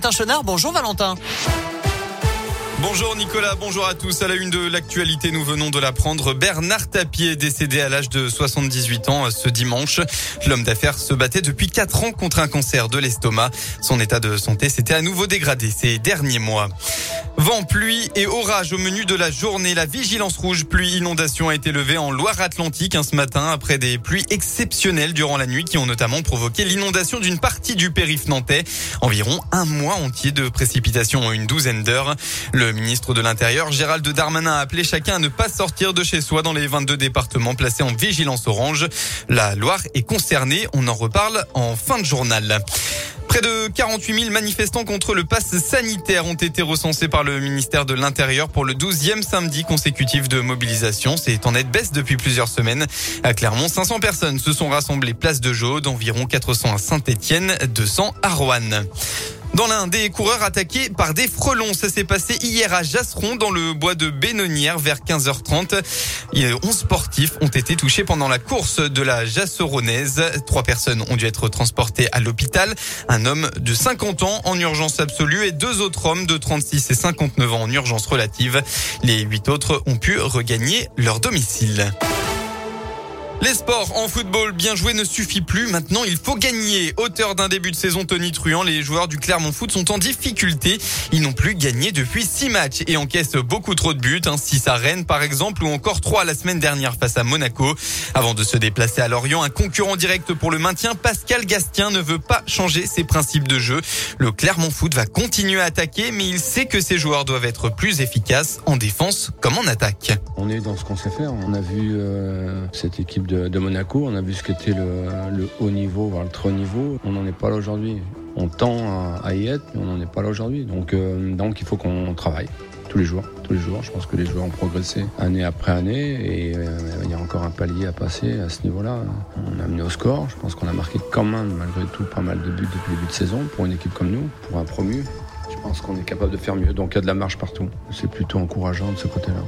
Valentin bonjour Valentin. Bonjour Nicolas, bonjour à tous. À la une de l'actualité, nous venons de l'apprendre. Bernard Tapie est décédé à l'âge de 78 ans ce dimanche. L'homme d'affaires se battait depuis 4 ans contre un cancer de l'estomac. Son état de santé s'était à nouveau dégradé ces derniers mois. Vent, pluie et orage au menu de la journée. La vigilance rouge pluie inondation a été levée en Loire-Atlantique ce matin après des pluies exceptionnelles durant la nuit qui ont notamment provoqué l'inondation d'une partie du périph' nantais. Environ un mois entier de précipitations en une douzaine d'heures. Le ministre de l'Intérieur, Gérald Darmanin, a appelé chacun à ne pas sortir de chez soi dans les 22 départements placés en vigilance orange. La Loire est concernée. On en reparle en fin de journal. Près de 48 000 manifestants contre le pass sanitaire ont été recensés par le ministère de l'Intérieur pour le 12e samedi consécutif de mobilisation. C'est en nette baisse depuis plusieurs semaines. À Clermont, 500 personnes se sont rassemblées place de Jaude, environ 400 à Saint-Étienne, 200 à Roanne. Dans l'un des coureurs attaqués par des frelons, ça s'est passé hier à Jasseron dans le bois de Bénonnière vers 15h30. 11 sportifs ont été touchés pendant la course de la Jasseronnaise. Trois personnes ont dû être transportées à l'hôpital. Un homme de 50 ans en urgence absolue et deux autres hommes de 36 et 59 ans en urgence relative. Les huit autres ont pu regagner leur domicile. Les sports en football, bien joué ne suffit plus. Maintenant, il faut gagner. Auteur d'un début de saison Tony Truant, les joueurs du Clermont Foot sont en difficulté. Ils n'ont plus gagné depuis six matchs et encaissent beaucoup trop de buts. 6 à Rennes, par exemple, ou encore 3 la semaine dernière face à Monaco. Avant de se déplacer à Lorient, un concurrent direct pour le maintien, Pascal Gastien ne veut pas changer ses principes de jeu. Le Clermont Foot va continuer à attaquer, mais il sait que ses joueurs doivent être plus efficaces en défense comme en attaque. On est dans ce qu'on sait faire. On a vu euh, cette équipe de, Monaco. On a vu ce qu'était le, haut niveau, voire le haut niveau. On n'en est pas là aujourd'hui. On tend à, y être, mais on n'en est pas là aujourd'hui. Donc, euh, donc il faut qu'on travaille tous les jours. Tous les jours. Je pense que les joueurs ont progressé année après année et euh, il y a encore un palier à passer à ce niveau-là. On a mené au score. Je pense qu'on a marqué quand même, malgré tout, pas mal de buts depuis le début de saison pour une équipe comme nous, pour un promu. Pense qu'on est capable de faire mieux. Donc il y a de la marche partout. C'est plutôt encourageant de ce côté-là.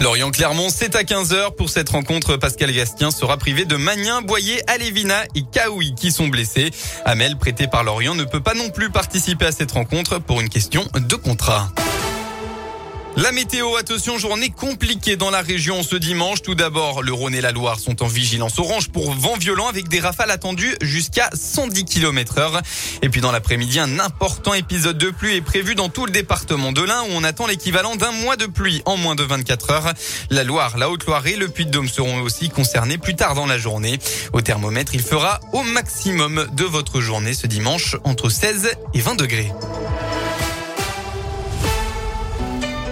Lorient-Clermont, c'est à 15h. Pour cette rencontre, Pascal Gastien sera privé de Magnin, Boyer, Alévina et Kaoui qui sont blessés. Amel, prêté par Lorient, ne peut pas non plus participer à cette rencontre pour une question de contrat. La météo, attention, journée compliquée dans la région ce dimanche. Tout d'abord, le Rhône et la Loire sont en vigilance orange pour vent violent avec des rafales attendues jusqu'à 110 km heure. Et puis dans l'après-midi, un important épisode de pluie est prévu dans tout le département de l'Ain où on attend l'équivalent d'un mois de pluie en moins de 24 heures. La Loire, la Haute-Loire et le Puy-de-Dôme seront aussi concernés plus tard dans la journée. Au thermomètre, il fera au maximum de votre journée ce dimanche entre 16 et 20 degrés.